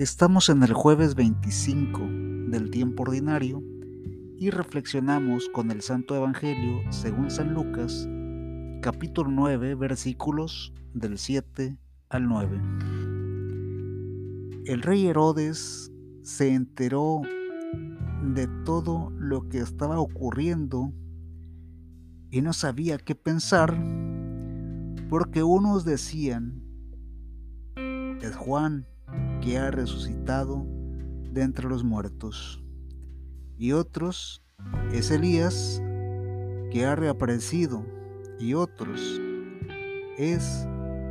Estamos en el jueves 25 del tiempo ordinario y reflexionamos con el Santo Evangelio según San Lucas, capítulo 9, versículos del 7 al 9. El rey Herodes se enteró de todo lo que estaba ocurriendo y no sabía qué pensar porque unos decían, es Juan que ha resucitado de entre los muertos. Y otros es Elías que ha reaparecido. Y otros es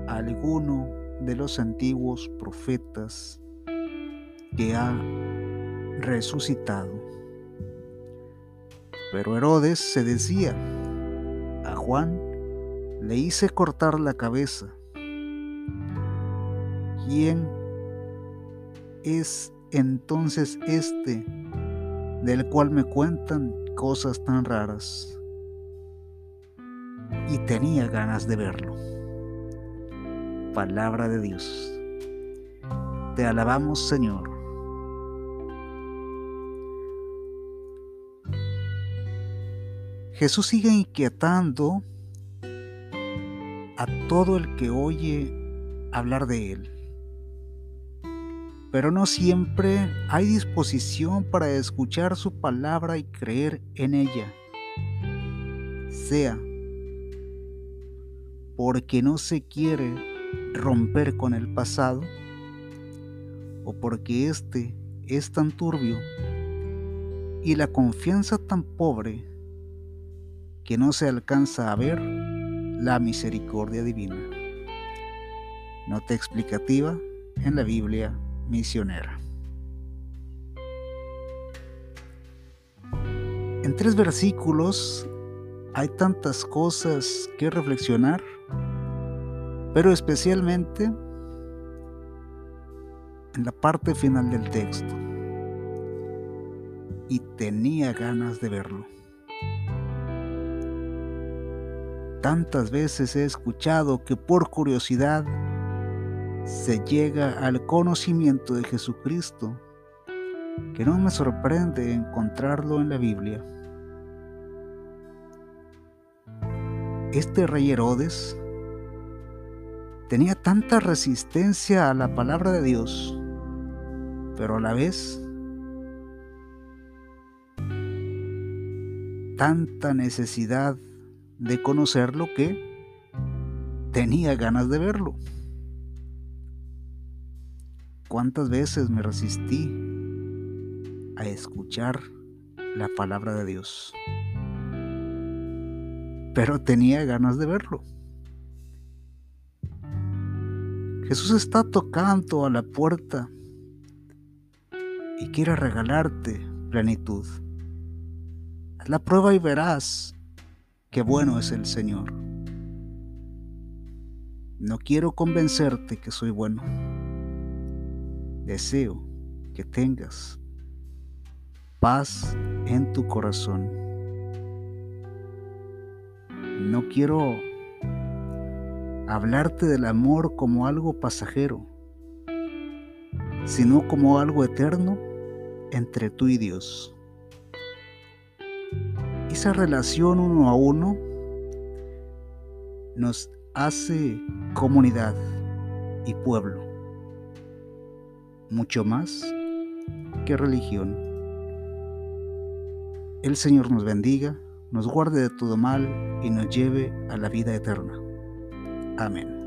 alguno de los antiguos profetas que ha resucitado. Pero Herodes se decía, a Juan le hice cortar la cabeza. ¿Quién es entonces este del cual me cuentan cosas tan raras. Y tenía ganas de verlo. Palabra de Dios. Te alabamos Señor. Jesús sigue inquietando a todo el que oye hablar de Él pero no siempre hay disposición para escuchar su palabra y creer en ella. Sea porque no se quiere romper con el pasado o porque éste es tan turbio y la confianza tan pobre que no se alcanza a ver la misericordia divina. Nota explicativa en la Biblia misionera. En tres versículos hay tantas cosas que reflexionar, pero especialmente en la parte final del texto. Y tenía ganas de verlo. Tantas veces he escuchado que por curiosidad se llega al conocimiento de Jesucristo, que no me sorprende encontrarlo en la Biblia. Este rey Herodes tenía tanta resistencia a la palabra de Dios, pero a la vez tanta necesidad de conocerlo que tenía ganas de verlo. ¿Cuántas veces me resistí a escuchar la palabra de Dios? Pero tenía ganas de verlo. Jesús está tocando a la puerta y quiere regalarte plenitud. Haz la prueba y verás qué bueno es el Señor. No quiero convencerte que soy bueno deseo que tengas paz en tu corazón. No quiero hablarte del amor como algo pasajero, sino como algo eterno entre tú y Dios. Esa relación uno a uno nos hace comunidad y pueblo mucho más que religión. El Señor nos bendiga, nos guarde de todo mal y nos lleve a la vida eterna. Amén.